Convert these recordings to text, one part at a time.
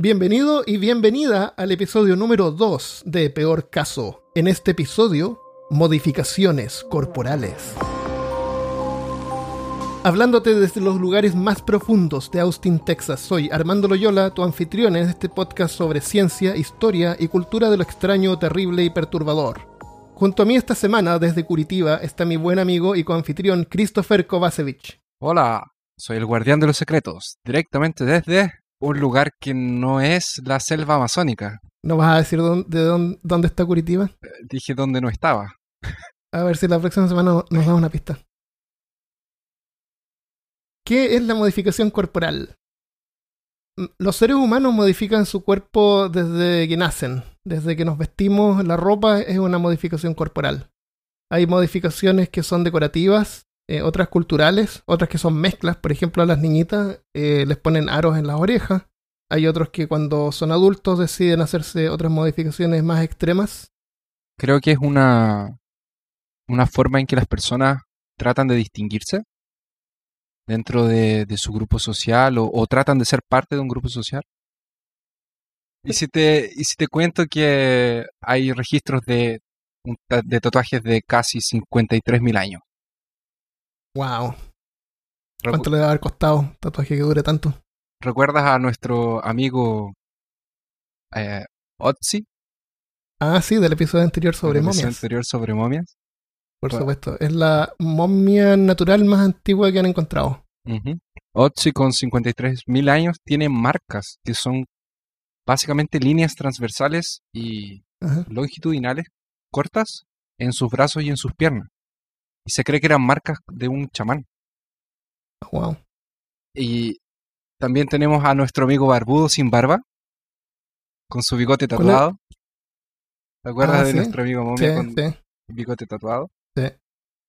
Bienvenido y bienvenida al episodio número 2 de Peor Caso. En este episodio, modificaciones corporales. Hablándote desde los lugares más profundos de Austin, Texas, soy Armando Loyola, tu anfitrión en este podcast sobre ciencia, historia y cultura de lo extraño, terrible y perturbador. Junto a mí esta semana, desde Curitiba, está mi buen amigo y coanfitrión Christopher Kovacevic. Hola, soy el guardián de los secretos, directamente desde un lugar que no es la selva amazónica. ¿No vas a decir dónde, de dónde, dónde está Curitiba? Eh, Dije donde no estaba. A ver si la próxima semana nos da una pista. ¿Qué es la modificación corporal? M- Los seres humanos modifican su cuerpo desde que nacen. Desde que nos vestimos, la ropa es una modificación corporal. Hay modificaciones que son decorativas, eh, otras culturales, otras que son mezclas. Por ejemplo, a las niñitas eh, les ponen aros en las orejas. Hay otros que cuando son adultos deciden hacerse otras modificaciones más extremas. Creo que es una, una forma en que las personas tratan de distinguirse dentro de, su grupo social o, tratan de ser parte de un grupo social. Y si te, y si te cuento que hay registros de, de tatuajes de casi 53.000 años. ¡Wow! Recu- ¿Cuánto le debe haber costado un tatuaje que dure tanto? ¿Recuerdas a nuestro amigo eh, Otzi? Ah, sí, del episodio anterior sobre el episodio momias. anterior sobre momias. Por Bueno. supuesto. Es la momia natural más antigua que han encontrado. Ujú. Otzi con 53.000 años tiene marcas que son básicamente líneas transversales y Ajá. longitudinales cortas en sus brazos y en sus piernas. Y se cree que eran marcas de un chamán. Wow. Y también tenemos a nuestro amigo barbudo sin barba, con su bigote tatuado. ¿Te acuerdas Ah, de sí. nuestro amigo Sí, momia con sí. bigote tatuado? Sí.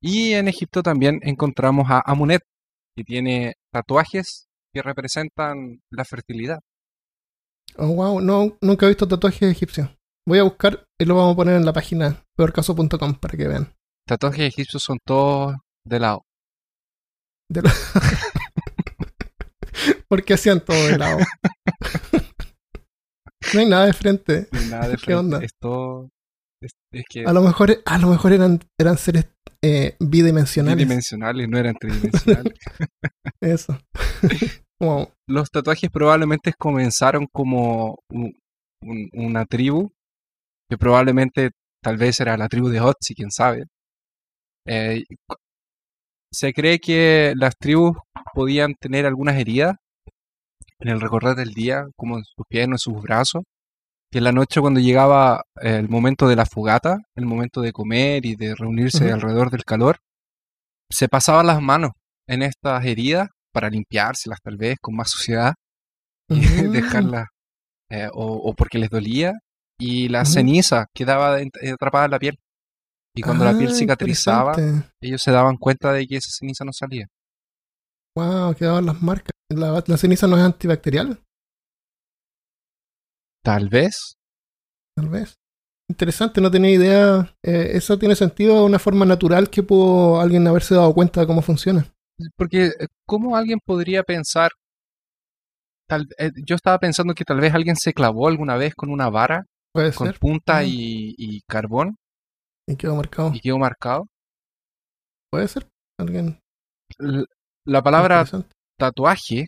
Y en Egipto también encontramos a Amunet, que tiene tatuajes que representan la fertilidad. Oh, wow. No, nunca he visto tatuajes egipcios. Voy a buscar y lo vamos a poner en la página peorcaso.com para que vean. Tatuajes egipcios son todos de lado. De lo- Porque hacían todo de lado. no hay nada de frente. No hay nada de ¿Qué onda? Es todo. Es, es que A lo mejor, a lo mejor eran, eran seres eh, bidimensionales. bidimensionales, no eran tridimensionales. Eso. wow. Los tatuajes probablemente comenzaron como un- un- una tribu, que probablemente tal vez era la tribu de Otzi, quién sabe. Eh, se cree que las tribus podían tener algunas heridas en el recorrer del día, como en sus pies, en sus brazos, que en la noche cuando llegaba eh, el momento de la fogata, el momento de comer y de reunirse alrededor del calor, se pasaban las manos en estas heridas para limpiárselas tal vez con más suciedad y Mm. dejarlas eh, o, o porque les dolía y la ceniza quedaba atrapada en la piel y cuando la piel Ah, cicatrizaba ellos se daban cuenta de que esa ceniza no salía Wow, quedaban las marcas. La, la ceniza no es antibacterial, tal vez tal vez. Interesante, no tenía idea. Eh, eso tiene sentido de una forma natural que pudo alguien haberse dado cuenta de cómo funciona. porque eh, cómo alguien podría pensar tal eh, yo estaba pensando que tal vez alguien se clavó alguna vez con una vara con ser. punta y, y carbón Y quedó marcado. y quedó marcado Puede ser. Alguien. La palabra tatuaje,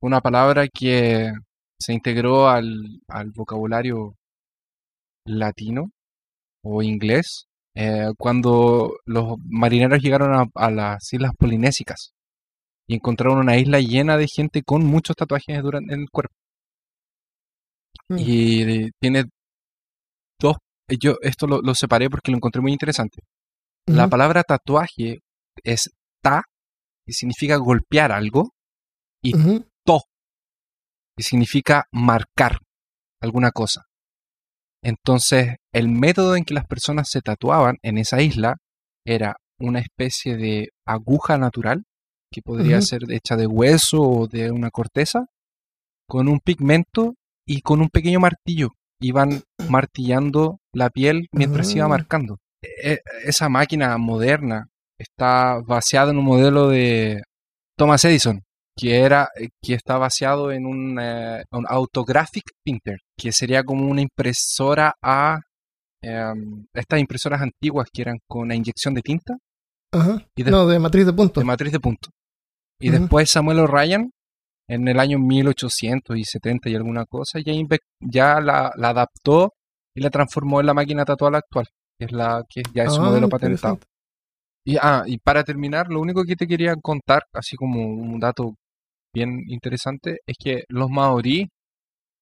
una palabra que se integró al, al vocabulario latino o inglés eh, cuando los marineros llegaron a, a las islas polinésicas y encontraron una isla llena de gente con muchos tatuajes durante, en el cuerpo. Mm. Y tiene dos, yo esto lo, lo separé porque lo encontré muy interesante. La palabra tatuaje es ta, que significa golpear algo, y Ujú. que significa marcar alguna cosa. Entonces, el método en que las personas se tatuaban en esa isla era una especie de aguja natural, que podría ser hecha de hueso o de una corteza, con un pigmento y con un pequeño martillo. Iban martillando la piel mientras iba Ah. marcando. E- esa máquina moderna está baseada en un modelo de Thomas Edison, que era eh, que está basado en un, eh, un autographic printer, que sería como una impresora a em, estas impresoras antiguas que eran con la inyección de tinta Ajá. y de, No, de matriz de puntos. de matriz de punto. Y después Samuel O'Ryan, en el año 1870 y alguna cosa, ya, ya la, la adaptó y la transformó en la máquina tatuada actual, que es la que ya es su Ah, modelo patentado. Y, ah, y para terminar, lo único que te quería contar, así como un dato bien interesante, es que los maorí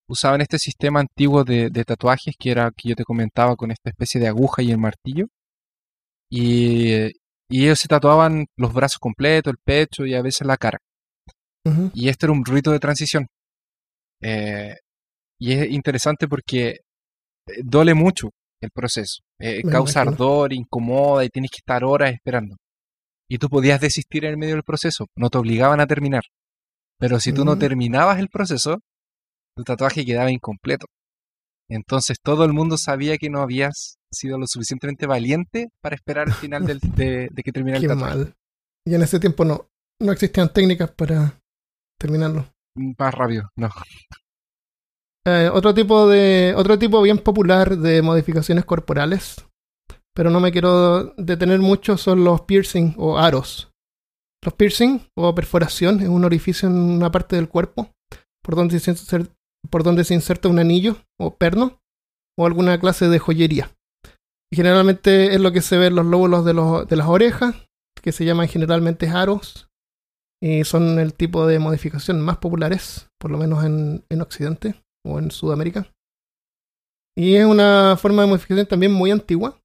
usaban este sistema antiguo de, de tatuajes que era que yo te comentaba con esta especie de aguja y el martillo. Y, y ellos se tatuaban los brazos completos, el pecho y a veces la cara. Y este era un rito de transición. Eh, y es interesante porque eh, duele mucho el proceso. Eh, causa imagino. ardor, incomoda y tienes que estar horas esperando. Y tú podías desistir en el medio del proceso, no te obligaban a terminar. Pero si tú no Mm. terminabas el proceso, tu tatuaje quedaba incompleto. Entonces todo el mundo sabía que no habías sido lo suficientemente valiente para esperar el final del- de, de que terminara el tatuaje. mal. Y en ese tiempo no, no existían técnicas para terminarlo. Más rápido, no. Eh, otro tipo de otro tipo bien popular de modificaciones corporales, pero no me quiero detener mucho son los piercing o aros. Los piercing o perforación es un orificio en una parte del cuerpo por donde se inser- por donde se inserta un anillo o perno o alguna clase de joyería. Y generalmente es lo que se ve en los lóbulos de, los- de las orejas, que se llaman generalmente aros, y son el tipo de modificación más populares, por lo menos en, en Occidente o en Sudamérica. Y es una forma de modificación también muy antigua.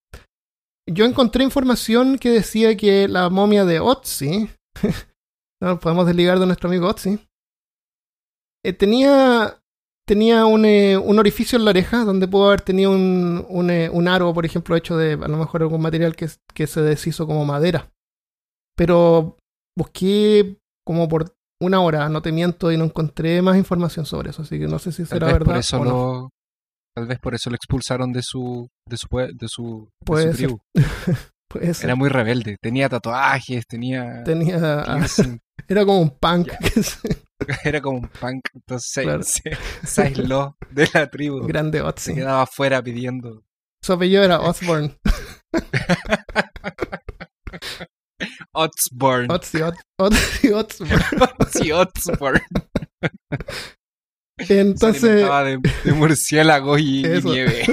Yo encontré información que decía que la momia de Otzi, no podemos desligar de nuestro amigo Otzi, eh, tenía, tenía un, eh, un orificio en la oreja donde pudo haber tenido un, un, eh, un aro, por ejemplo, hecho de a lo mejor algún material que, que se deshizo como madera. Pero busqué como por una hora, no te miento, y no encontré más información sobre eso, así que no sé si será verdad por eso o no. lo, tal vez por eso lo expulsaron de su, de su, de su, de tribu. Puede ser. Era muy rebelde. Tenía tatuajes, tenía Tenía, piercing, era como un punk. Se- era como un punk. Entonces se- Claro. se, se aisló de la tribu. grande Se Otzi. quedaba afuera pidiendo. Su apellido era Osborne. Otsborn. Otzi, Ot- Otzi, Otsborn. Se Entonces, de, de murciélago y, y nieve.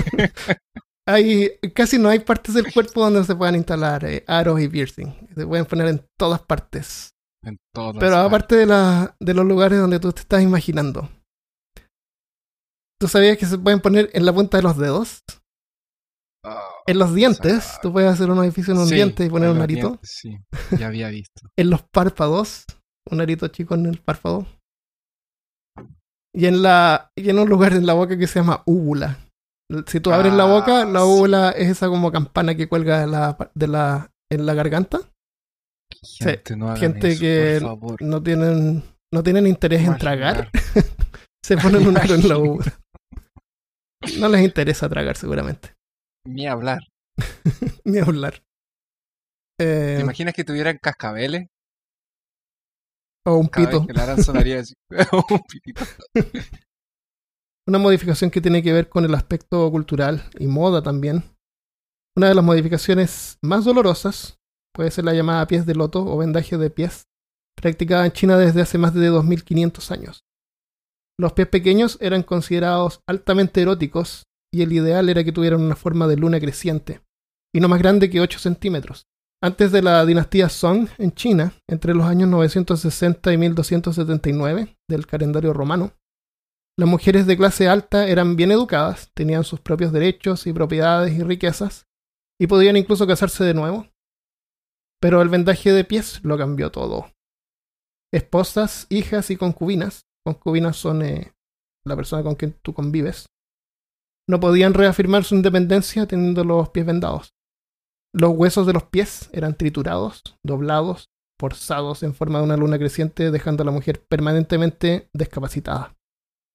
hay, casi no hay partes del cuerpo donde se puedan instalar eh, aros y piercing. Se pueden poner en todas partes. En todas Pero partes. aparte de, la, de los lugares donde tú te estás imaginando. ¿Tú sabías que se pueden poner en la punta de los dedos? Oh, En los dientes. Tú puedes hacer un orificio en un sí, diente y poner un los arito. dientes, Sí, ya había visto. En los párpados. Un arito chico en el párpado. Y en, la, y en un lugar en la boca que se llama úvula. Si tú abres la boca, la Ah, sí. úvula es esa como campana que cuelga de la, de la, en la garganta. Gente, no hagan gente eso, que. No tienen, no tienen interés en tragar. Se ponen un aro en la úvula. No les interesa tragar seguramente. Ni hablar. Ni hablar. Eh, ¿Te imaginas que tuvieran cascabeles? o un Cada pito. vez que la harán sonaría así. Un pitito. Una modificación que tiene que ver con el aspecto cultural y moda también. Una de las modificaciones más dolorosas puede ser la llamada pies de loto o vendaje de pies, practicada en China desde hace más de 2500 años. Los pies pequeños eran considerados altamente eróticos y el ideal era que tuvieran una forma de luna creciente, y no más grande que 8 centímetros. Antes de la dinastía Song en China, entre los años 960 y 1279 del calendario romano, las mujeres de clase alta eran bien educadas, tenían sus propios derechos y propiedades y riquezas, y podían incluso casarse de nuevo. Pero el vendaje de pies lo cambió todo. Esposas, hijas y concubinas, concubinas son eh, la persona con quien tú convives, no podían reafirmar su independencia teniendo los pies vendados. Los huesos de los pies eran triturados, doblados, forzados en forma de una luna creciente, dejando a la mujer permanentemente discapacitada.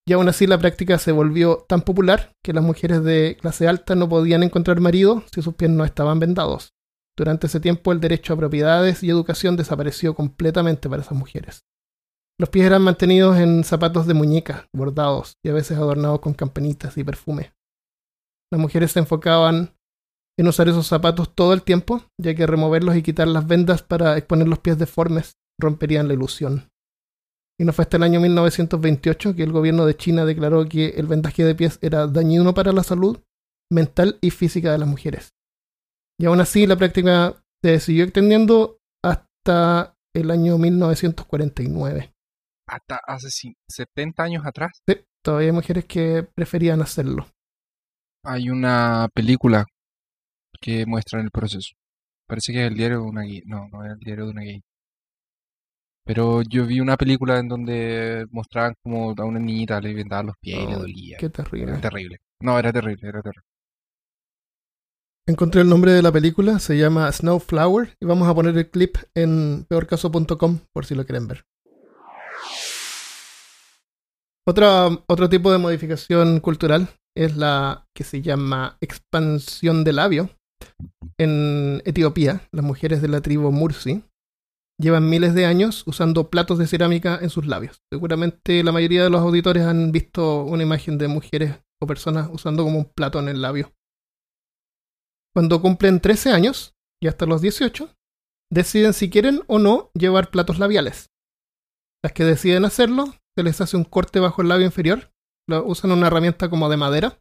Y aún así la práctica se volvió tan popular que las mujeres de clase alta no podían encontrar marido si sus pies no estaban vendados. Durante ese tiempo el derecho a propiedades y educación desapareció completamente para esas mujeres. Los pies eran mantenidos en zapatos de muñeca, bordados y a veces adornados con campanitas y perfume. Las mujeres se enfocaban en usar esos zapatos todo el tiempo, ya que removerlos y quitar las vendas para exponer los pies deformes romperían la ilusión. Y no fue hasta el año 1928 que el gobierno de China declaró que el vendaje de pies era dañino para la salud mental y física de las mujeres. Y aún así la práctica se siguió extendiendo hasta el año 1949. Hasta hace sí, 70 años atrás. Sí, todavía hay mujeres que preferían hacerlo. Hay una película que muestra el proceso. Parece que es el diario de una gay. No, no es el diario de una gay. Pero yo vi una película en donde mostraban como a una niñita le vendaban los pies y le Oh, dolía. Qué terrible. Era terrible. No, era terrible, era terrible. Encontré el nombre de la película, se llama Snowflower y vamos a poner el clip en peorcaso.com por si lo quieren ver. Otra, otro tipo de modificación cultural es la que se llama expansión de labio. En Etiopía, las mujeres de la tribu Mursi llevan miles de años usando platos de cerámica en sus labios. Seguramente la mayoría de los auditores han visto una imagen de mujeres o personas usando como un plato en el labio. Cuando cumplen 13 años y hasta los 18, deciden si quieren o no llevar platos labiales. Las que deciden hacerlo, se les hace un corte bajo el labio inferior. Usan una herramienta como de madera.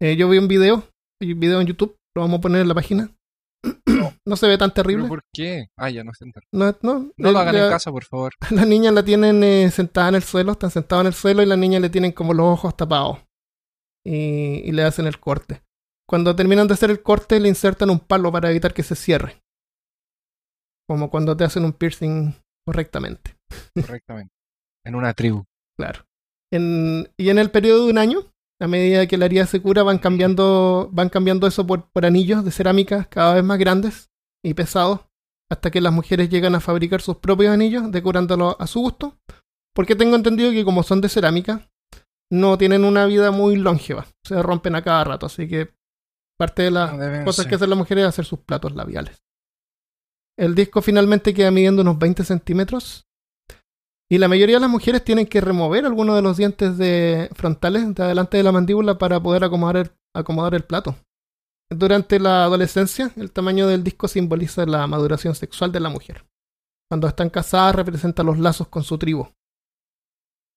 Eh, yo vi un video, un video en YouTube, lo vamos a poner en la página. no se ve tan ¿Pero terrible. por qué? Ah, ya no se. No, no, No lo eh, hagan la- en casa, por favor. las niñas la tienen eh, sentada en el suelo, están sentadas en el suelo y las niñas le tienen como los ojos tapados. Y, y le hacen el corte. Cuando terminan de hacer el corte, le insertan un palo para evitar que se cierre. Como cuando te hacen un piercing correctamente. Correctamente. En una tribu. Claro. En- y en el periodo de un año, a medida que la herida se cura, van cambiando, van cambiando eso por, por anillos de cerámica cada vez más grandes y pesados, hasta que las mujeres llegan a fabricar sus propios anillos, decorándolos a su gusto. Porque tengo entendido que como son de cerámica, no tienen una vida muy longeva. Se rompen a cada rato, así que parte de las No deben cosas ser. que hacen las mujeres es hacer sus platos labiales. El disco finalmente queda midiendo unos 20 centímetros. Y la mayoría de las mujeres tienen que remover algunos de los dientes de frontales de adelante de la mandíbula para poder acomodar el, acomodar el plato. Durante la adolescencia, el tamaño del disco simboliza la maduración sexual de la mujer. Cuando están casadas, representa los lazos con su tribu.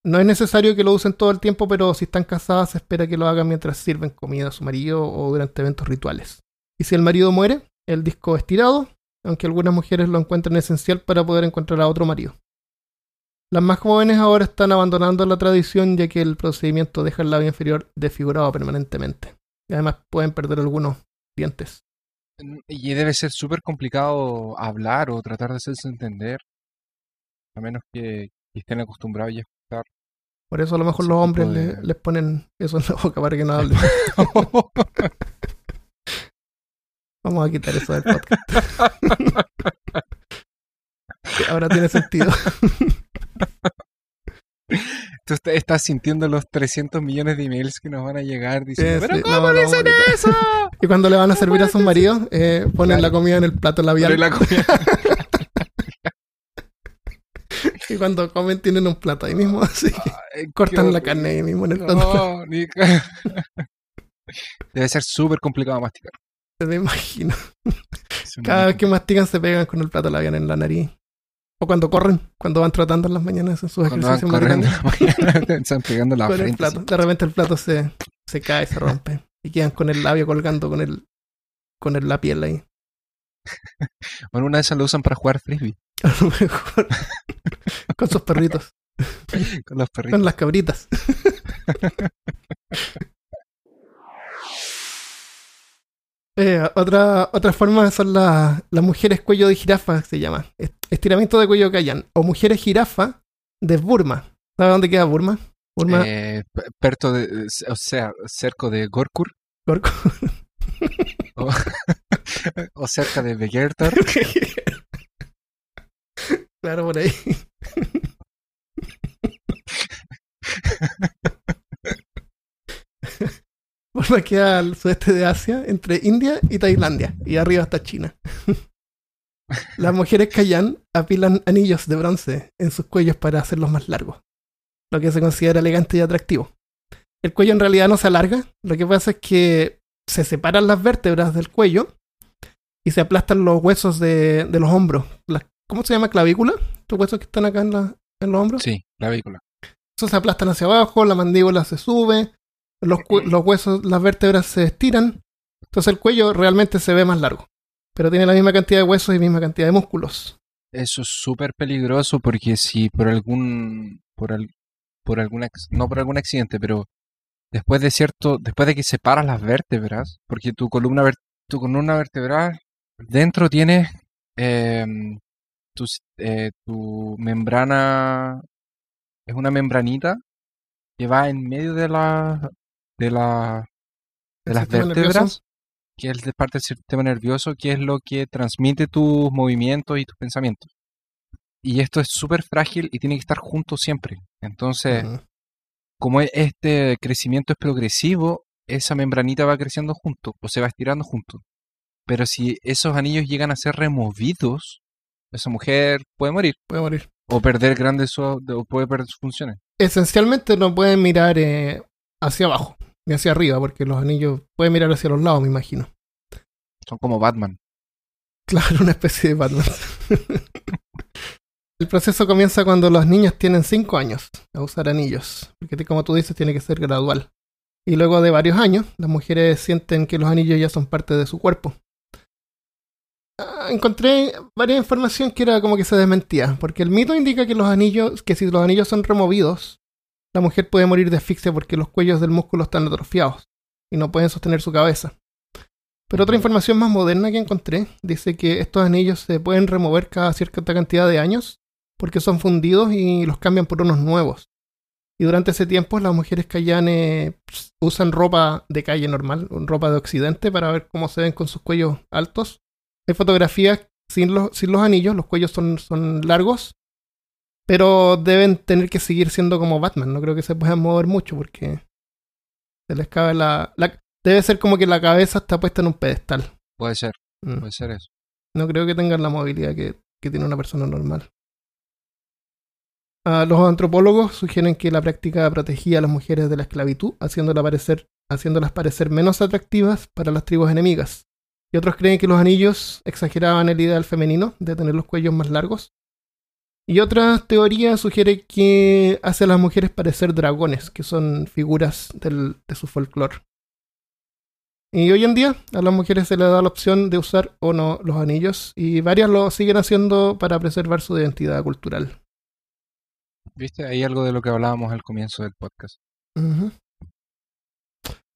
No es necesario que lo usen todo el tiempo, pero si están casadas, se espera que lo hagan mientras sirven comida a su marido o durante eventos rituales. Y si el marido muere, el disco es tirado, aunque algunas mujeres lo encuentran esencial para poder encontrar a otro marido. Las más jóvenes ahora están abandonando la tradición ya que el procedimiento deja el labio inferior desfigurado permanentemente. Y además pueden perder algunos dientes. Y debe ser súper complicado hablar o tratar de hacerse entender. A menos que, estén acostumbrados ya a escuchar. Por eso a lo mejor los hombres de- le- les ponen eso en la boca para que no hablen. Vamos a quitar eso del podcast. Ahora tiene sentido. Tú est- estás sintiendo los 300 millones de emails que nos van a llegar diciendo, Sí, ¿pero cómo no, dicen eso? Y cuando le van a servir a sus maridos, eh, ponen Claro. la comida en el plato labial. La comida- Y cuando comen tienen un plato ahí mismo, así Ay, cortan la carne ahí mismo en el plato. No, ni- Debe ser súper complicado masticar. Me imagino. Cada vez que mastican se pegan con el plato labial en la nariz. O cuando corren, cuando van trotando en las mañanas en sus Cuando van ejercicios corriendo en la mañana, están pegando la frente. plato. De repente el plato se, se cae, se rompe. Y quedan con el labio colgando con el con el, la piel ahí. Bueno, una de esas lo usan para jugar frisbee A lo mejor. con sus perritos. con los perritos. Con las cabritas. Eh, otra, otra forma son la- las mujeres cuello de jirafa, se llama. Est- Estiramiento de cuello Kayan. O mujeres jirafa de Burma. ¿Sabes dónde queda Burma? Burma. Eh, perto de, o sea, cerco de Gorkur Gorko. o, o cerca de Begertar. claro, por ahí. Burma queda al sudeste de Asia, entre India y Tailandia. Y arriba está China. Las mujeres Kayan apilan anillos de bronce en sus cuellos para hacerlos más largos, lo que se considera elegante y atractivo. El cuello en realidad no se alarga, lo que pasa es que se separan las vértebras del cuello y se aplastan los huesos de, de los hombros. Las- ¿Cómo se llama? ¿Clavícula? Los huesos que están acá en, la- en los hombros. Sí, la vehícula. Eso se aplastan hacia abajo, la mandíbula se sube, los, cu- los huesos, las vértebras se estiran. Entonces el cuello realmente se ve más largo. Pero tiene la misma cantidad de huesos y misma cantidad de músculos. Eso es súper peligroso porque si por algún, por al- por algún, ac- no por algún accidente, pero después de cierto, después de que separas las vértebras, porque tu columna, tu columna vertebral dentro tienes em, tu, eh, tu membrana, es una membranita que va en medio de la, de la, de las vértebras, nervioso. que es de parte del sistema nervioso, que es lo que transmite tus movimientos y tus pensamientos. Y esto es súper frágil y tiene que estar junto siempre. Entonces, como e- este crecimiento es progresivo, esa membranita va creciendo junto o se va estirando junto. Pero si esos anillos llegan a ser removidos, esa mujer puede morir Puede morir. o perder grandes o puede perder sus funciones. Esencialmente no pueden mirar eh, hacia abajo ni hacia arriba, porque los anillos pueden mirar hacia los lados, me imagino. Son como Batman. Claro, una especie de Batman. El proceso comienza cuando los niños tienen 5 años a usar anillos, porque como tú dices tiene que ser gradual. Y luego de varios años, las mujeres sienten que los anillos ya son parte de su cuerpo. Ah, Encontré varias información que era como que se desmentía, porque el mito indica que los anillos, que si los anillos son removidos, la mujer puede morir de asfixia porque los cuellos del músculo están atrofiados y no pueden sostener su cabeza. Pero otra información más moderna que encontré dice que estos anillos se pueden remover cada cierta cantidad de años porque son fundidos y los cambian por unos nuevos. Y durante ese tiempo las mujeres kayanes usan ropa de calle normal, ropa de occidente para ver cómo se ven con sus cuellos altos. Hay fotografías sin los, anillos, los cuellos son largos, pero deben tener que seguir siendo como Batman. No creo que se puedan mover mucho porque se les cabe la, la- Debe ser como que la cabeza está puesta en un pedestal. Puede ser, Mm. puede ser eso. No creo que tengan la movilidad que, que tiene una persona normal. Ah, los antropólogos sugieren que la práctica protegía a las mujeres de la esclavitud, parecer, haciéndolas parecer menos atractivas para las tribus enemigas. Y otros creen que los anillos exageraban el ideal femenino de tener los cuellos más largos. Y otras teorías sugieren que hace a las mujeres parecer dragones, que son figuras del- de su folclore. Y hoy en día a las mujeres se les da la opción de usar o no los anillos y varias lo siguen haciendo para preservar su identidad cultural. ¿Viste? Hay algo de lo que hablábamos al comienzo del podcast.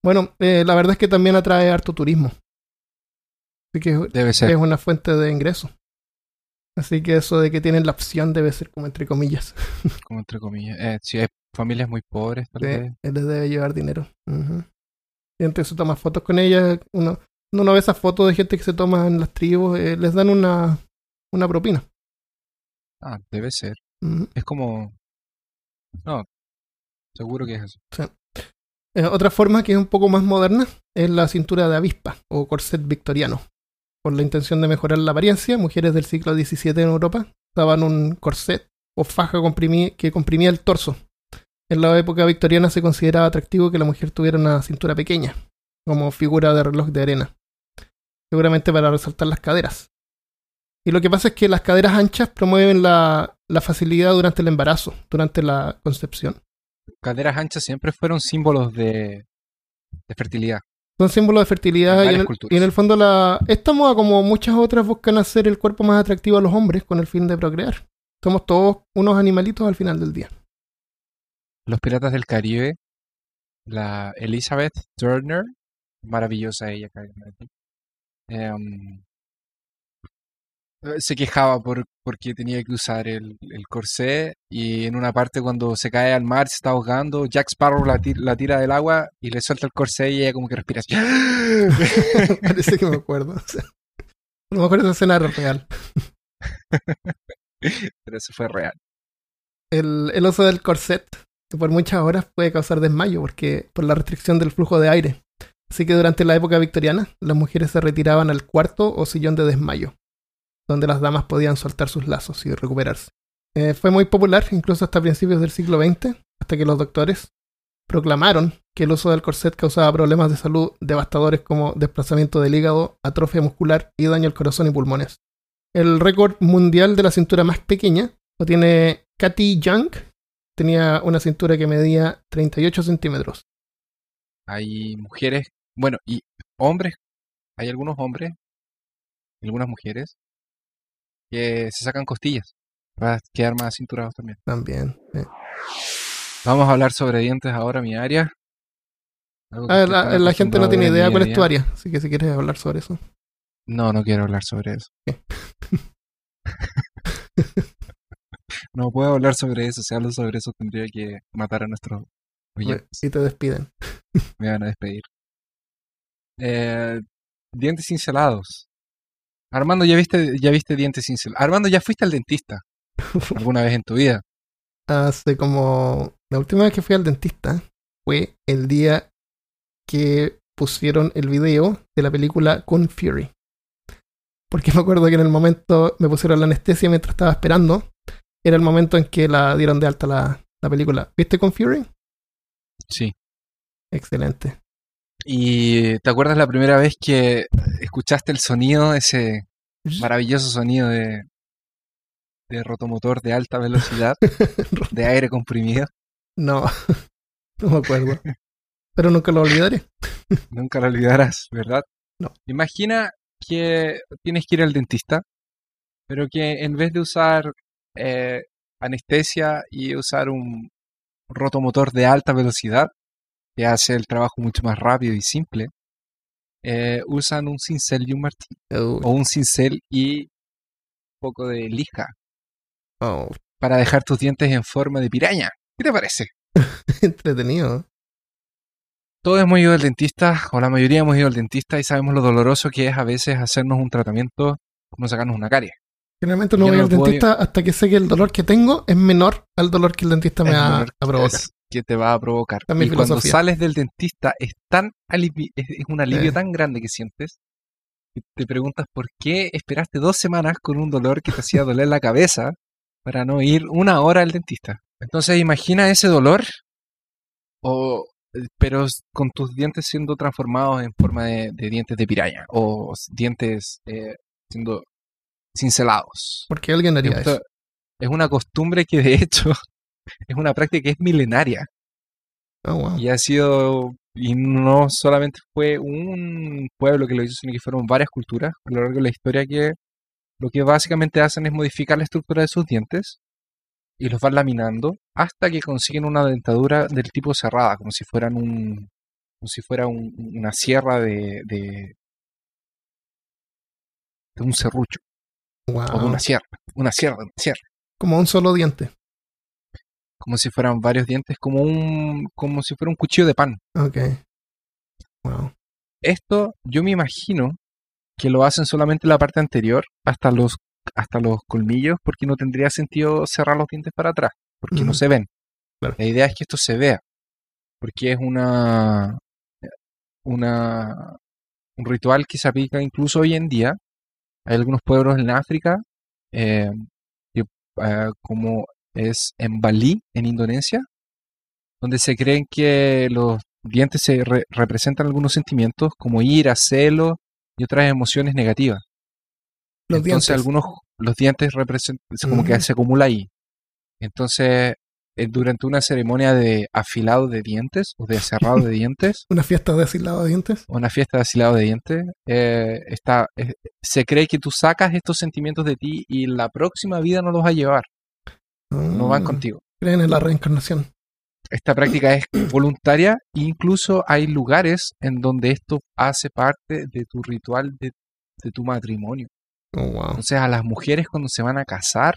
Bueno, eh, la verdad es que también atrae harto turismo. Así que Debe ser. es una fuente de ingreso. Así que eso de que tienen la opción debe ser como entre comillas. como entre comillas. Eh, si hay familias muy pobres, tal vez. él les debe llevar dinero. Ujú. Y entonces se toma fotos con ellas. Uno, uno ve esas fotos de gente que se toma en las tribus, eh, les dan una, una propina. Ah, debe ser. Es como. No, seguro que es eso. Eh, otra forma que es un poco más moderna es la cintura de avispa o corset victoriano. Por la intención de mejorar la apariencia, mujeres del siglo XVII en Europa usaban un corset o faja que comprimía el torso. En la época victoriana se consideraba atractivo que la mujer tuviera una cintura pequeña, como figura de reloj de arena, seguramente para resaltar las caderas. Y lo que pasa es que las caderas anchas promueven la, facilidad durante el embarazo, durante la concepción. Caderas anchas siempre fueron símbolos de fertilidad. Son símbolos de fertilidad y en, el, culturas. y en el fondo la, esta moda, como muchas otras, buscan hacer el cuerpo más atractivo a los hombres con el fin de procrear. Somos todos unos animalitos al final del día. Los Piratas del Caribe, la Elizabeth Turner, maravillosa ella, eh, se quejaba por porque tenía que usar el, el corsé y en una parte cuando se cae al mar se está ahogando, Jack Sparrow la, ti- la tira del agua y le suelta el corsé y ella como que respira así. Parece que me acuerdo. o sea, a lo mejor esa escena era real. Pero eso fue real. El, el uso del corset que por muchas horas puede causar desmayo porque por la restricción del flujo de aire. Así que durante la época victoriana las mujeres se retiraban al cuarto o sillón de desmayo. Donde las damas podían soltar sus lazos y recuperarse. Eh, fue muy popular incluso hasta principios del siglo XX, hasta que los doctores proclamaron que el uso del corset causaba problemas de salud devastadores como desplazamiento del hígado, atrofia muscular y daño al corazón y pulmones. El récord mundial de la cintura más pequeña lo tiene Katy Young. Tenía una cintura que medía 38 centímetros. Hay mujeres, bueno, y hombres, hay algunos hombres, algunas mujeres, que se sacan costillas para quedar más cinturados también. También. sí. Vamos a hablar sobre dientes ahora, mi área. Ah, la, gente no tiene idea cuál es tu área, así que si quieres hablar sobre eso. No, no quiero hablar sobre eso. no puedo hablar sobre eso. Si hablo sobre eso, tendría que matar a nuestros oyentes. Y te despiden. Me van a despedir. Eh, dientes cincelados. Armando, ¿ya viste, ¿ya viste dientes cincelados? Armando, ¿ya fuiste al dentista alguna vez en tu vida? Hace como. La última vez que fui al dentista fue el día que pusieron el video de la película Con Fury. Porque me acuerdo que en el momento me pusieron la anestesia mientras estaba esperando. Era el momento en que la dieron de alta la, la película. ¿Viste Con Fury? Sí. Excelente. ¿Y te acuerdas la primera vez que escuchaste el sonido, ese maravilloso sonido de, de rotomotor de alta velocidad, de aire comprimido? No, no me acuerdo. Pero nunca lo olvidaré. Nunca lo olvidarás, ¿verdad? No. Imagina que tienes que ir al dentista, pero que en vez de usar eh, anestesia y usar un rotomotor de alta velocidad, que hace el trabajo mucho más rápido y simple, eh, usan un cincel y un martillo, Uh, o un cincel y un poco de lija oh, para dejar tus dientes en forma de piraña. ¿Qué te parece? entretenido. Todos hemos ido al dentista, o la mayoría hemos ido al dentista y sabemos lo doloroso que es a veces hacernos un tratamiento como sacarnos una carie. Generalmente no voy no al puedo- dentista hasta que sé que el dolor que tengo es menor al dolor que el dentista me Es va menor a provocar. es que te va a provocar. Y cuando filosofía. sales del dentista es tan alivi- es, es un alivio tan grande que sientes que te preguntas por qué esperaste dos semanas con un dolor que te hacía doler la cabeza para no ir una hora al dentista. Entonces imagina ese dolor, o, pero con tus dientes siendo transformados en forma de, de dientes de piraña o dientes eh, siendo cincelados. Porque alguien haría Esto eso. es una costumbre que de hecho es una práctica que es milenaria Oh, wow. y ha sido, y no solamente fue un pueblo que lo hizo, sino que fueron varias culturas a lo largo de la historia que lo que básicamente hacen es modificar la estructura de sus dientes y los van laminando hasta que consiguen una dentadura del tipo cerrada, como si fueran un, como si fuera un- una sierra de, de, de un serrucho, o de una sierra, una sierra, una sierra. Como un solo diente. Como si fueran varios dientes, como un, como si fuera un cuchillo de pan. Ok. Wow. Esto yo me imagino que lo hacen solamente la parte anterior hasta los hasta los colmillos porque no tendría sentido cerrar los dientes para atrás porque no se ven. Claro. La idea es que esto se vea porque es una una un ritual que se aplica incluso hoy en día. Hay algunos pueblos en África eh, que, eh, como es en Bali, en Indonesia, donde se creen que los dientes se re- representan algunos sentimientos como ira, celo y otras emociones negativas. Los Entonces dientes. algunos los dientes representan como que Ujú. se acumula ahí. Entonces eh, durante una ceremonia de afilado de dientes o de cerrado de dientes Una fiesta de asilado de dientes. una fiesta de afilado de dientes eh, está eh, se cree que tú sacas estos sentimientos de ti y la próxima vida no los va a llevar, no van Ah, contigo. Creen en la reencarnación. Esta práctica es voluntaria e incluso hay lugares en donde esto hace parte de tu ritual de, de tu matrimonio. Oh, wow. Entonces a las mujeres cuando se van a casar,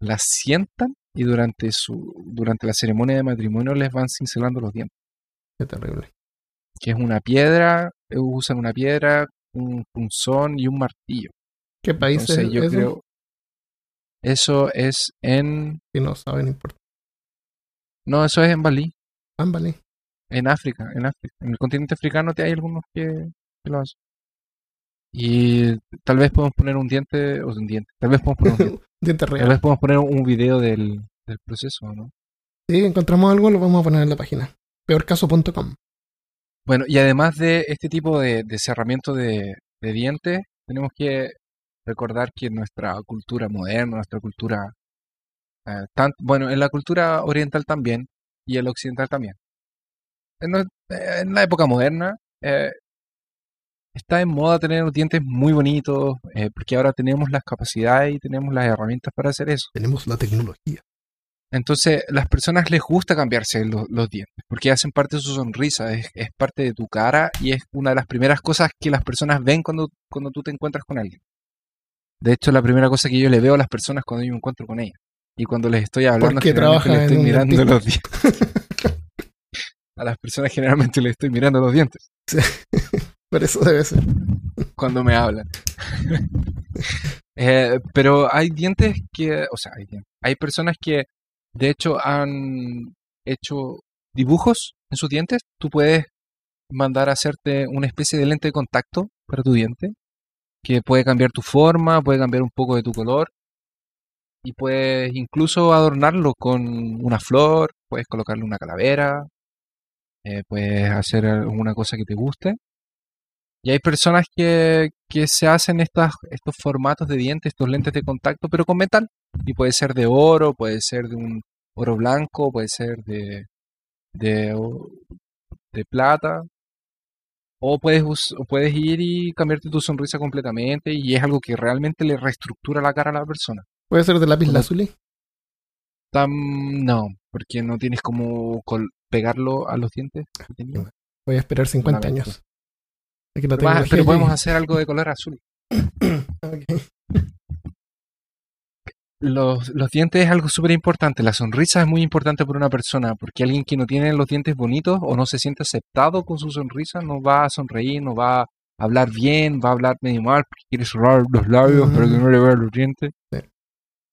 las sientan y durante, su, durante la ceremonia de matrimonio les van cincelando los dientes, Qué terrible. que es una piedra, eh, usan una piedra, un punzón y un martillo. ¿Qué país Entonces es yo eso? creo, eso es en, Si no saben, no importa. no, eso es en Bali, Ámbale. en África, en África. En el continente africano te hay algunos que, que lo hacen. Y tal vez podemos poner un diente, o un diente, tal vez podemos poner un diente, Diente tal real. vez podemos poner un video del, del proceso, ¿no? Si encontramos algo, lo vamos a poner en la página. Peorcaso.com. Bueno, y además de este tipo de, de cerramiento de, de dientes, tenemos que recordar que nuestra cultura moderna, nuestra cultura, eh, tan- bueno, en la cultura oriental también y en la occidental también. En, en la época moderna eh, está en moda tener los dientes muy bonitos, eh, porque ahora tenemos las capacidades y tenemos las herramientas para hacer eso. Tenemos la tecnología. Entonces, las personas les gusta cambiarse lo- los dientes, porque hacen parte de su sonrisa, es, es parte de tu cara y es una de las primeras cosas que las personas ven cuando, cuando tú te encuentras con alguien. De hecho, la primera cosa que yo le veo a las personas cuando yo me encuentro con ellas. Y cuando les estoy hablando, Porque generalmente trabaja les estoy mirando dentista. los dientes. a las personas generalmente les estoy mirando los dientes Por eso debe ser. cuando me hablan. Eh, pero hay dientes que, o sea, hay, dientes- hay personas que de hecho han hecho dibujos en sus dientes. Tú puedes mandar a hacerte una especie de lente de contacto para tu diente que puede cambiar tu forma, puede cambiar un poco de tu color y puedes incluso adornarlo con una flor, puedes colocarle una calavera, eh, puedes hacer alguna cosa que te guste. Y hay personas que, que se hacen estas, estos formatos de dientes, estos lentes de contacto, pero con metal. Y puede ser de oro, puede ser de un oro blanco, puede ser de, de, de plata. O puedes, o puedes ir y cambiarte tu sonrisa completamente y es algo que realmente le reestructura la cara a la persona. Puede ser de lápiz lazuli. Tam- no, porque no tienes como pegarlo a los dientes. Voy a esperar 50 Lamento. años. Aquí Pero, podemos hacer algo de color azul. Ok. Los, los dientes es algo súper importante. La sonrisa es muy importante para una persona, porque alguien que no tiene los dientes bonitos o no se siente aceptado con su sonrisa no va a sonreír, no va a hablar bien, va a hablar medio mal, porque quiere cerrar los labios para que no le vean los dientes. Sí.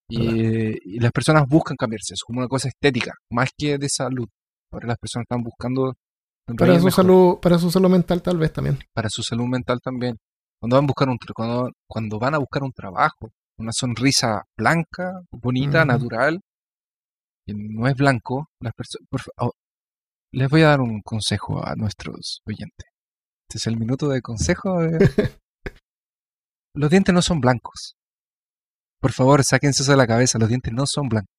Y, y las personas buscan cambiarse, es como una cosa estética, más que de salud. Ahora las personas están buscando Para su mejor, salud, para su salud mental tal vez también. para su salud mental también. Cuando van a buscar un cuando, cuando van a buscar un trabajo, una sonrisa blanca, bonita, natural, que no es blanco, las por oh, les voy a dar un consejo a nuestros oyentes. Este es el minuto de consejo. de- los dientes no son blancos. Por favor, sáquense eso de la cabeza, los dientes no son blancos.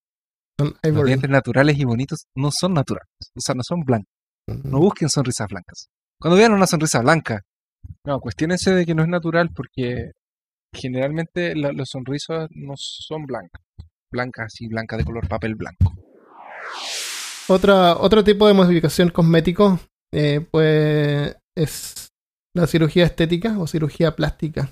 Los dientes naturales y bonitos no son naturales, o sea, no son blancos. No busquen sonrisas blancas. Cuando vean una sonrisa blanca, no, cuestionense de que no es natural porque generalmente la- los sonrisas no son blancas. Blancas así, blancas de color papel blanco. Otra, otro tipo de modificación cosmético eh, pues es la cirugía estética o cirugía plástica.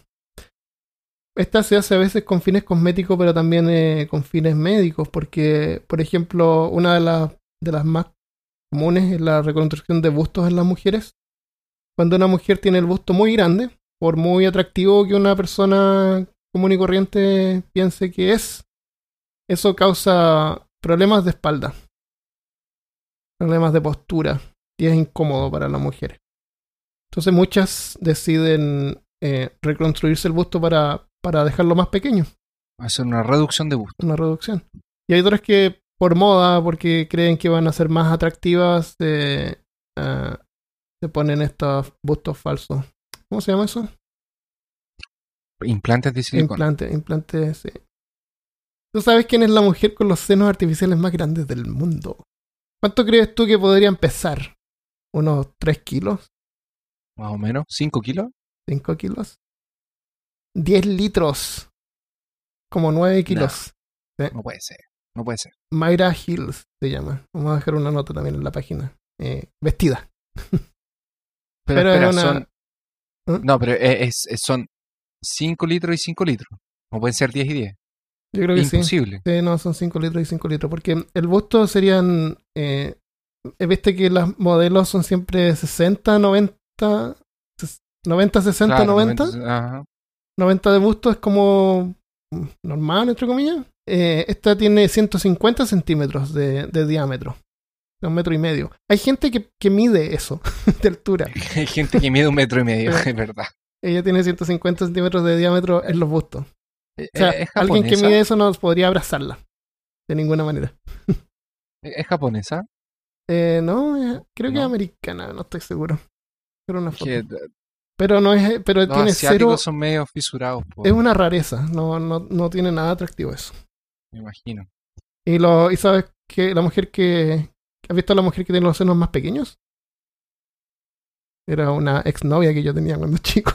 Esta se hace a veces con fines cosméticos, pero también eh, con fines médicos, porque, por ejemplo, una de las, de las más comunes es la reconstrucción de bustos en las mujeres. Cuando una mujer tiene el busto muy grande, por muy atractivo que una persona común y corriente piense que es, eso causa problemas de espalda problemas de postura y es incómodo para las mujeres. Entonces muchas deciden eh, reconstruirse el busto para, para dejarlo más pequeño, Hacer una reducción de busto. una reducción. Y hay otras que por moda, porque creen que van a ser más atractivas, eh, ah, se ponen estos bustos falsos. ¿Cómo se llama eso? Implantes de silicona. Implante, implante, sí. ¿Tú sabes quién es la mujer con los senos artificiales más grandes del mundo? ¿Cuánto crees tú que podrían pesar? ¿Unos 3 kilos? Más o menos. ¿5 kilos? 5 kilos. 10 litros. Como 9 kilos. No puede ser. No puede ser. Mayra Hills se llama. Vamos a dejar una nota también en la página. Eh, vestida. Pero, Pero espera, una- son... ¿Mm? No, pero es, es- son 5 litros y 5 litros. No pueden ser 10 y 10. Yo creo que sí. Imposible. Sí, no, son 5 litros y 5 litros. Porque el busto serían. Eh, Viste que las modelos son siempre 60, 90. ses- 90, 60, Claro, 90. entonces, ajá. 90 de busto es como normal, entre comillas. Eh, esta tiene 150 centímetros de, de diámetro. De un metro y medio. Hay gente que, que mide eso de altura. Hay gente que mide un metro y medio, es verdad. Ella tiene 150 centímetros de diámetro en los bustos. Eh, O sea, ¿Es alguien que mide eso no podría abrazarla. De ninguna manera. ¿Es japonesa? Eh, no, eh, creo que es No. americana, no estoy seguro. Pero una foto. Que Pero no es, pero los tiene cero. son medio fisurados, Es una rareza, no, no, no tiene nada atractivo eso. me imagino. Y lo, y sabes que la mujer que. ¿Has visto a la mujer que tiene los senos más pequeños? Era una exnovia que yo tenía cuando chico.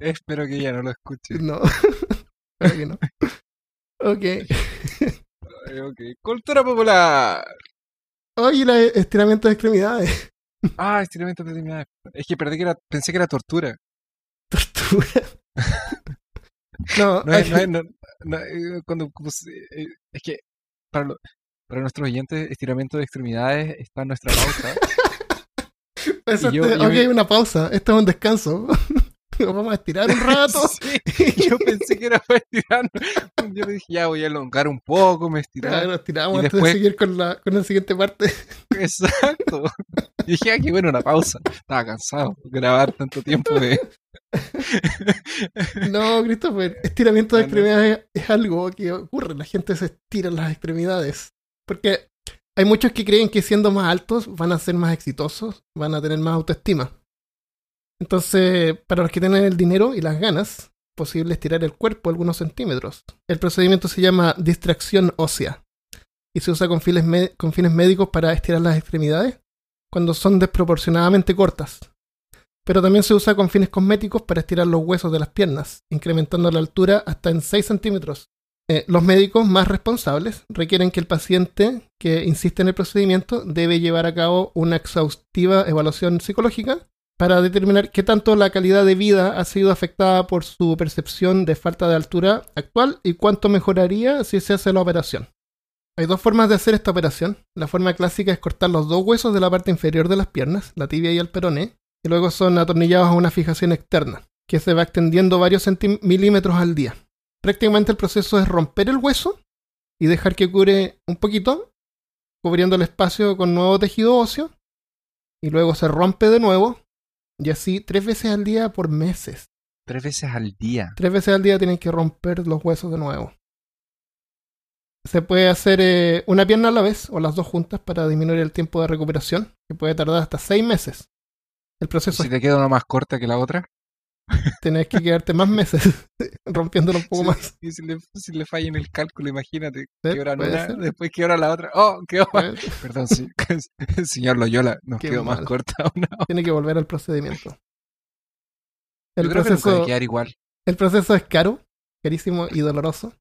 Espero que ella no lo escuche. No. Espero que no. Ok. Ay, ok. Cultura popular. Oye, los estiramientos de extremidades. Ah, estiramiento de extremidades. Es que perdí que era, pensé que era tortura. Tortura. No, No es, no es- no- no, eh, cuando, eh, es que para, lo- para nuestros oyentes, estiramiento de extremidades está en nuestra y yo- yo ok, me- una pausa. Esto es un descanso. Vamos a estirar un rato. Sí, yo pensé que era para estirar. Yo dije, ya voy a elongar un poco, me estiraba. Claro, estiramos antes después- de seguir con la, con la siguiente parte. Exacto. Y dije, ah, qué bueno, una pausa. Estaba cansado de grabar tanto tiempo de. No, Christopher, estiramiento de Ah, extremidades es algo que ocurre. La gente se estira las extremidades. Porque hay muchos que creen que siendo más altos van a ser más exitosos, van a tener más autoestima. Entonces, para los que tienen el dinero y las ganas, posible estirar el cuerpo algunos centímetros. El procedimiento se llama distracción ósea y se usa con fines, con fines médicos para estirar las extremidades cuando son desproporcionadamente cortas. Pero también se usa con fines cosméticos para estirar los huesos de las piernas, incrementando la altura hasta en 6 centímetros. Eh, los médicos más responsables requieren que el paciente que insiste en el procedimiento debe llevar a cabo una exhaustiva evaluación psicológica para determinar qué tanto la calidad de vida ha sido afectada por su percepción de falta de altura actual y cuánto mejoraría si se hace la operación. Hay dos formas de hacer esta operación. La forma clásica es cortar los dos huesos de la parte inferior de las piernas, la tibia y el peroné, y luego son atornillados a una fijación externa, que se va extendiendo varios milímetros al día. Prácticamente el proceso es romper el hueso y dejar que cure un poquito, cubriendo el espacio con nuevo tejido óseo, y luego se rompe de nuevo, y así tres veces al día por meses. Tres veces al día. Tres veces al día tienen que romper los huesos de nuevo. Se puede hacer eh, una pierna a la vez o las dos juntas para disminuir el tiempo de recuperación, que puede tardar hasta seis meses. El proceso Si te queda una más corta que la otra. Tenés que quedarte más meses rompiéndolo un poco Sí, más. Y si le, si le falla en el cálculo, imagínate. Sí, Quebran puede una, ser. después quebra la otra. ¡Oh! Quedó. Eh, Perdón, sí. señor Loyola, nos Qué quedó más mal. corta una. Tiene que volver al procedimiento. El Yo creo que proceso, a quedar igual. el proceso es caro, carísimo y doloroso.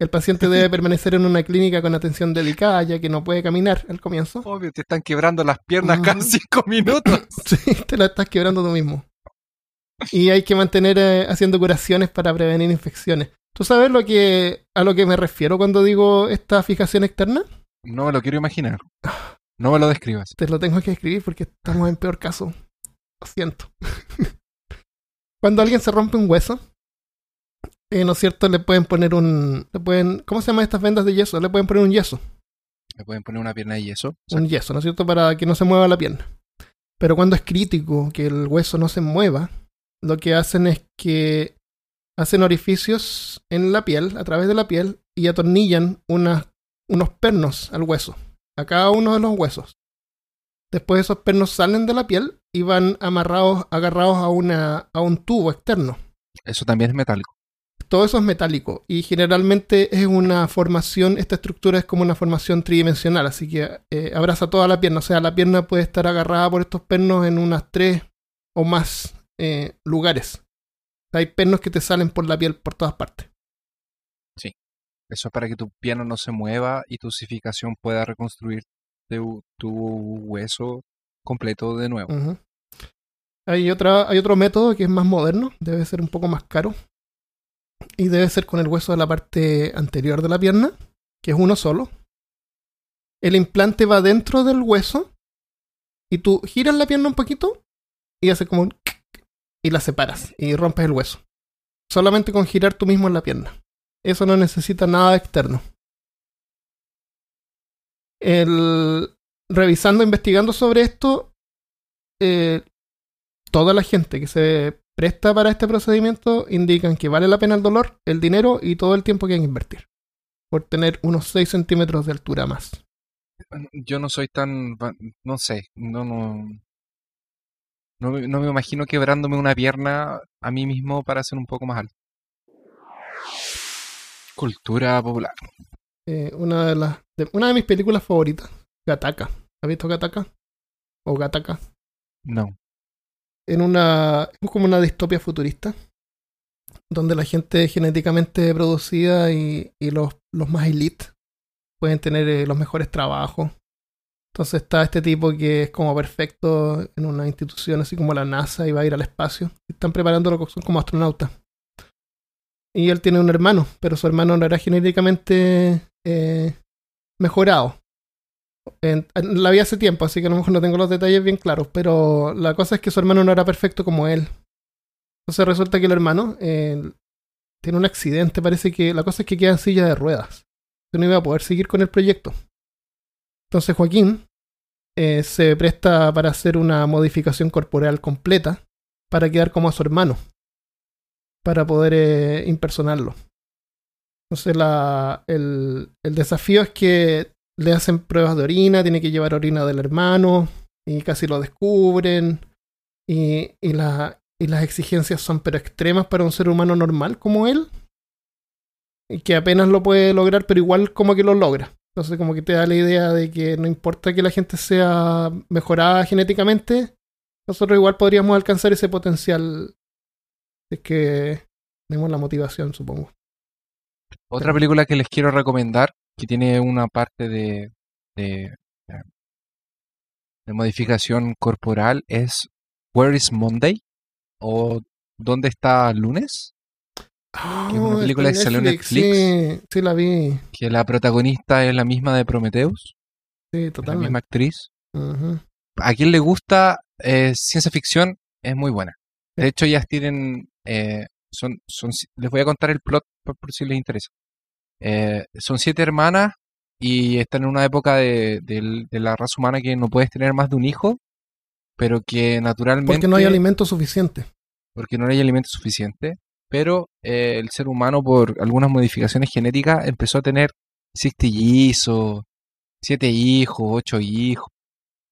El paciente debe permanecer en una clínica con atención delicada, ya que no puede caminar al comienzo. Obvio, te están quebrando las piernas cada cinco minutos. Sí, te la estás quebrando tú mismo. Y hay que mantener eh, haciendo curaciones para prevenir infecciones. ¿Tú sabes lo que a lo que me refiero cuando digo esta fijación externa? No me lo quiero imaginar. No me lo describas. Te lo tengo que escribir porque estamos en peor caso. Lo siento. cuando alguien se rompe un hueso, eh, ¿no es cierto? Le pueden poner un... Le pueden, ¿Cómo se llaman estas vendas de yeso? Le pueden poner un yeso. Me pueden poner una pierna de yeso. un yeso, ¿no es cierto? Para que no se mueva la pierna. Pero cuando es crítico que el hueso no se mueva, lo que hacen es que hacen orificios en la piel, a través de la piel, y atornillan unas- unos pernos al hueso, a cada uno de los huesos. Después esos pernos salen de la piel y van amarrados, agarrados a, una, a un tubo externo Eso también es metálico. todo eso es metálico y generalmente es una formación, esta estructura es como una formación tridimensional, así que eh, abraza toda la pierna, o sea, la pierna puede estar agarrada por estos pernos en unas tres o más eh, lugares. Hay pernos que te salen por la piel por todas partes. Eso es para que tu pierna no se mueva y tu osificación pueda reconstruir tu, tu hueso completo de nuevo. Hay, otra, hay otro método que es más moderno, debe ser un poco más caro. Y debe ser con el hueso de la parte anterior de la pierna, que es uno solo. El implante va dentro del hueso y tú giras la pierna un poquito y hace como un y la separas y rompes el hueso. Solamente con girar tú mismo en la pierna. Eso no necesita nada externo. El, revisando, investigando sobre esto, eh, toda la gente que se presta para este procedimiento indican que vale la pena el dolor, el dinero y todo el tiempo que hay que invertir. Por tener unos 6 centímetros de altura más. Yo no soy tan, no sé, no, no, no, me- no me imagino quebrándome una pierna a mí mismo para ser un poco más alto. Cultura popular. Eh, una, de las, de- una de mis películas favoritas, Gataka. ¿Has visto Gataka? O Gataka. No. En una. Es como una distopia futurista. Donde la gente es genéticamente producida y, y los, los más elite pueden tener eh, los mejores trabajos. Entonces está este tipo que es como perfecto en una institución así como la NASA y va a ir al espacio. Están preparándolo como astronautas. Y él tiene un hermano, pero su hermano no era genéticamente eh, mejorado. En- en- la vi hace tiempo, así que a lo mejor no tengo los detalles bien claros, pero la cosa es que su hermano no era perfecto como él. Entonces resulta que el hermano eh, tiene un accidente, parece que la cosa es que queda en silla de ruedas. Entonces no iba a poder seguir con el proyecto. Entonces Joaquín eh, se presta para hacer una modificación corporal completa para quedar como a su hermano, para poder eh, impersonarlo. Entonces la, el, el desafío es que le hacen pruebas de orina, tiene que llevar orina del hermano y casi lo descubren. Y, y, la- y las exigencias son pero extremas para un ser humano normal como él. Y que apenas lo puede lograr, pero igual como que lo logra. Entonces como que te da la idea de que no importa que la gente sea mejorada genéticamente, nosotros igual podríamos alcanzar ese potencial. Es que tenemos la motivación, supongo. Otra película que les quiero recomendar, que tiene una parte de, de, de modificación corporal, es Where is Monday? o ¿Dónde está lunes? Ah, es una película está que salió en Sí, sí la vi. Que la protagonista es la misma de Prometheus, Sí, es la totalmente. misma actriz. A quien le gusta eh, ciencia ficción, es muy buena. De Sí. hecho, ellas tienen, eh, son, son, les voy a contar el plot por, por si les interesa. Eh, son siete hermanas y están en una época de, de la raza humana que no puedes tener más de un hijo, pero que naturalmente, Porque no hay alimento suficiente. porque no hay alimento suficiente, pero eh, el ser humano por algunas modificaciones genéticas empezó a tener sextillizos, siete hijos, ocho hijos.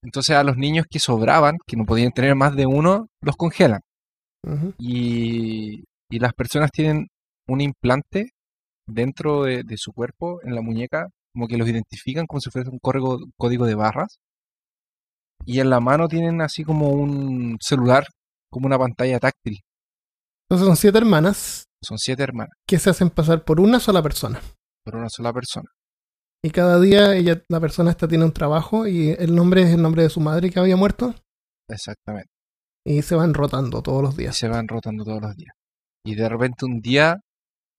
Entonces a los niños que sobraban, que no podían tener más de uno, los congelan. Y las personas tienen un implante dentro de, de su cuerpo, en la muñeca, como que los identifican como si fuese un código, código de barras. Y en la mano tienen así como un celular, como una pantalla táctil. Entonces son siete hermanas Son siete hermanas, que se hacen pasar por una sola persona. por una sola persona. Y cada día ella, la persona esta tiene un trabajo y el nombre es el nombre de su madre que había muerto. Exactamente. Y se van rotando todos los Y días. se van rotando todos los días. Y de repente un día,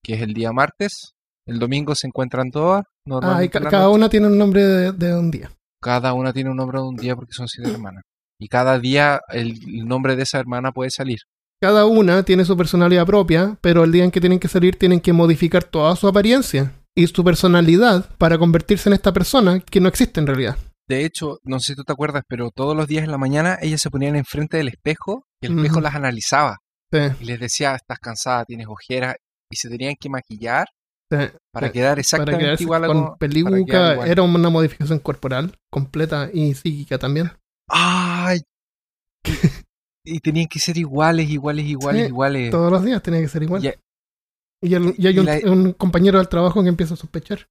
que es el día martes, el domingo se encuentran todas. Ah, y ca- cada una tiene un nombre de, de un día. Cada una tiene un nombre de un día porque son siete hermanas. Y cada día el, el nombre de esa hermana puede salir. Cada una tiene su personalidad propia, pero el día en que tienen que salir tienen que modificar toda su apariencia y su personalidad para convertirse en esta persona que no existe en realidad. De hecho, no sé si tú te acuerdas, pero todos los días en la mañana ellas se ponían enfrente del espejo y el espejo las analizaba Sí, y les decía, estás cansada, tienes ojeras y se tenían que maquillar sí. para Sí, quedar exactamente igual a con como- peluca. igual. Era una modificación corporal completa y psíquica también. ¡Ay! Y tenían que ser iguales, iguales, iguales, Sí, iguales. Todos los días tenía que ser igual. Y- Y, el- y hay y un, la- un compañero del trabajo que empieza a sospechar.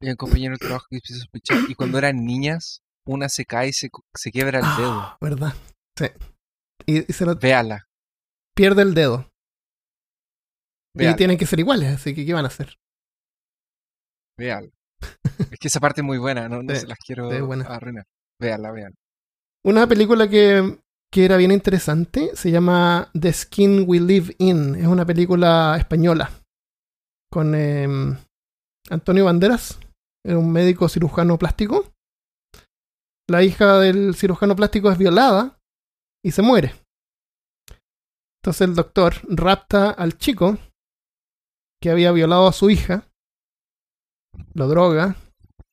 Y el compañero de trabajo que empieza a sospechar. Y cuando eran niñas, una se cae y se, se quiebra el dedo. Ah, ¿Verdad? Sí. Y, se lo Véala, pierde el dedo. véala, Y tienen que ser iguales, así que ¿qué van a hacer? véala. es que esa parte es muy buena, no, no Sí, se las quiero arruinar. Véala, véala. Una película que, que era bien interesante se llama The Skin We Live In. Es una película española con em, Antonio Banderas, era un médico cirujano plástico. La hija del cirujano plástico es violada y se muere. Entonces el doctor rapta al chico que había violado a su hija, lo droga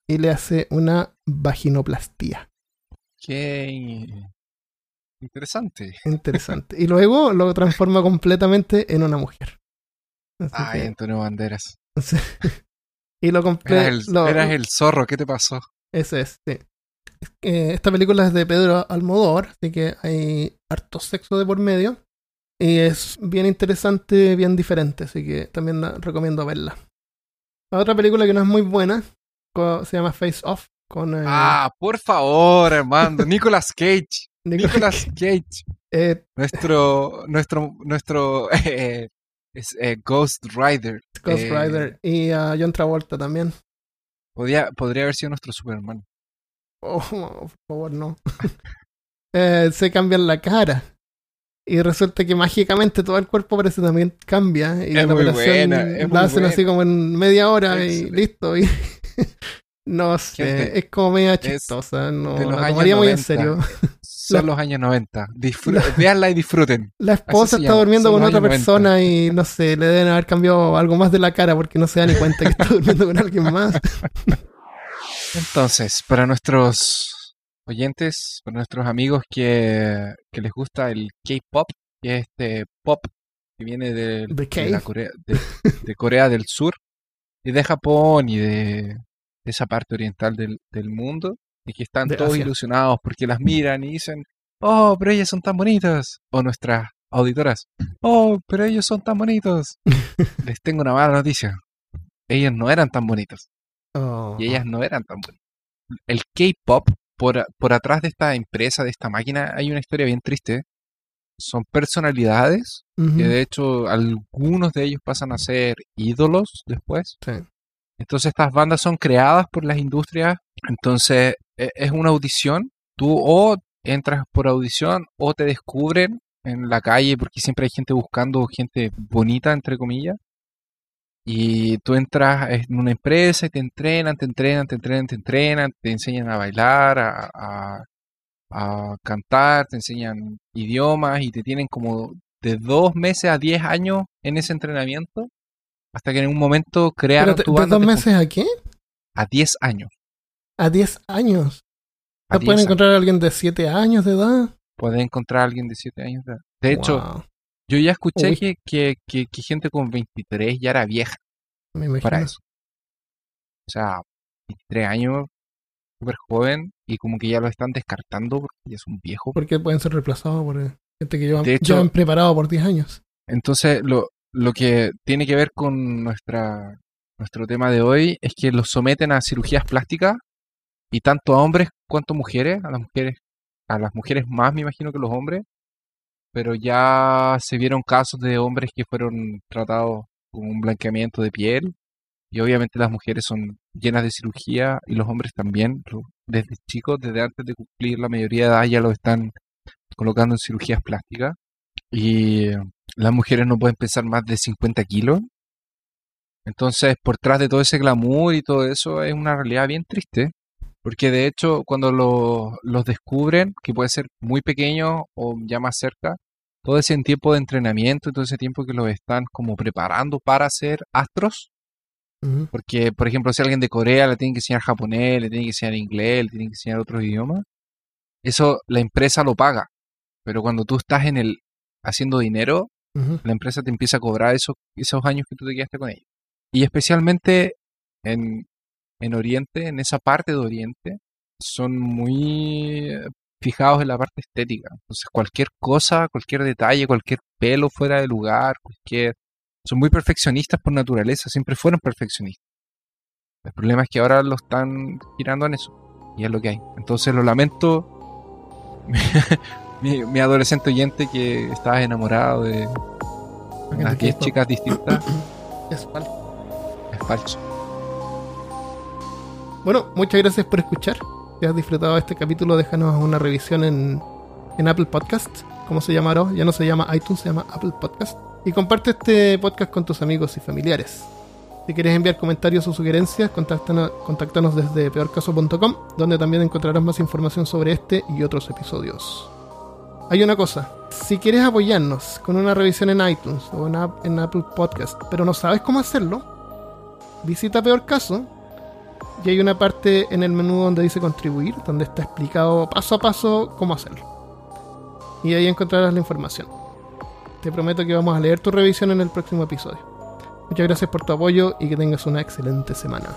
y le hace una vaginoplastía. Qué interesante. Interesante. Y luego lo transforma completamente en una mujer. Así Ay, que- Antonio Banderas. y lo Eras lo- eras el zorro, ¿qué te pasó? Ese es, sí. Eh, esta película es de Pedro Almodóvar, así que hay harto sexo de por medio. Y es bien interesante, bien diferente, así que también la recomiendo verla. La otra película que no es muy buena se llama Face Off con eh, Ah, por favor, Armando. Nicolas Cage. Nicolas Cage. eh, Nuestro, nuestro, nuestro eh, es, eh, Ghost Rider. Ghost Eh, Rider y a John Travolta también. Podía, podría haber sido nuestro Superman. Oh, por favor, no. Eh, se cambian la cara. Y resulta que mágicamente todo el cuerpo parece también cambia. Y Es la muy operación buena, es la hacen buena. así como en media hora Excelente. y listo. Y no sé, es como media chistosa. No la tomaría muy en 90. serio. Son los años 90. Disfr- Véanla y disfruten. La esposa está llama, durmiendo son con otra años 90. persona y no sé, le deben haber cambiado algo más de la cara porque no se da ni cuenta que está durmiendo con alguien más. Entonces, para nuestros oyentes, para nuestros amigos que, que les gusta el K-pop, que es este pop que viene The de, la. Corea, de, de Corea del Sur y de Japón y de, de esa parte oriental del, del mundo, y que están De todos Asia. ilusionados porque las miran y dicen, oh, pero ellas son tan bonitas, o nuestras auditoras, oh, pero ellos son tan bonitos. les tengo una mala noticia, ellas no eran tan bonitas Oh. y ellas no eran tan buenas. El K-pop, por, por atrás de esta empresa, de esta máquina, hay una historia bien triste. Son personalidades que de hecho algunos de ellos pasan a ser ídolos después. Sí. Entonces estas bandas son creadas por las industrias. Entonces e- es una audición. Tú o entras por audición o te descubren en la calle porque siempre hay gente buscando gente bonita, entre comillas. Y tú entras en una empresa y te entrenan, te entrenan, te entrenan, te entrenan, te enseñan a bailar, a, a- a cantar, te enseñan idiomas y te tienen como de dos meses a diez años en ese entrenamiento hasta que en un momento crearon Pero tu ¿De banda dos te meses a qué? a 10 años. A 10 años. ¿No 10 pueden años. encontrar a alguien de 7 años de edad? Puedes encontrar a alguien de 7 años de edad. De hecho, Wow, yo ya escuché que, que, que- que gente con 23 ya era vieja me imagino. para eso. O sea, 23 años, súper joven, y como que ya lo están descartando porque ya es un viejo. Porque pueden ser reemplazados por eh, gente que llevan, De hecho- llevan preparado por 10 años. Entonces, lo, lo que tiene que ver con nuestra, nuestro tema de hoy es que los someten a cirugías plásticas y tanto a hombres cuanto a mujeres, a las mujeres, a las mujeres más me imagino que los hombres, pero ya se vieron casos de hombres que fueron tratados con un blanqueamiento de piel y obviamente las mujeres son llenas de cirugía y los hombres también, desde chicos, desde antes de cumplir la mayoría de edad ya lo están colocando en cirugías plásticas y las mujeres no pueden pesar más de 50 kilos. Entonces, por tras de todo ese glamour y todo eso, es una realidad bien triste. Porque de hecho, cuando lo- los descubren, que puede ser muy pequeño o ya más cerca, todo ese tiempo de entrenamiento y todo ese tiempo que los están como preparando para ser astros, porque, por ejemplo, si alguien de Corea le tiene que enseñar japonés, le tiene que enseñar inglés, le tiene que enseñar otros idiomas, eso la empresa lo paga. Pero cuando tú estás en el haciendo dinero, la empresa te empieza a cobrar esos, esos años que tú te quedaste con ellos. Y especialmente en, en Oriente, en esa parte de Oriente, son muy eh, fijados en la parte estética. Entonces, cualquier cosa, cualquier detalle, cualquier pelo fuera de lugar, cualquier... Son muy perfeccionistas por naturaleza, siempre fueron perfeccionistas. El problema es que ahora lo están girando en eso. Y es lo que hay. Entonces, lo lamento. mi, mi adolescente oyente que estaba enamorado de unas 10 K-pop. chicas distintas Es falso. es falso. Bueno, muchas gracias por escuchar. Si has disfrutado de este capítulo, déjanos una revisión en, en Apple Podcast. ¿Cómo se llama ahora? Ya no se llama iTunes, se llama Apple Podcast. Y comparte este podcast con tus amigos y familiares. Si quieres enviar comentarios o sugerencias, contáctanos, contáctanos desde peorcaso.com, donde también encontrarás más información sobre este y otros episodios. Hay una cosa, si quieres apoyarnos con una revisión en iTunes o en, App- en Apple Podcast, pero no sabes cómo hacerlo, visita Peor Caso y hay una parte en el menú donde dice contribuir, donde está explicado paso a paso cómo hacerlo. Y ahí encontrarás la información. Te prometo que vamos a leer tu revisión en el próximo episodio. Muchas gracias por tu apoyo y que tengas una excelente semana.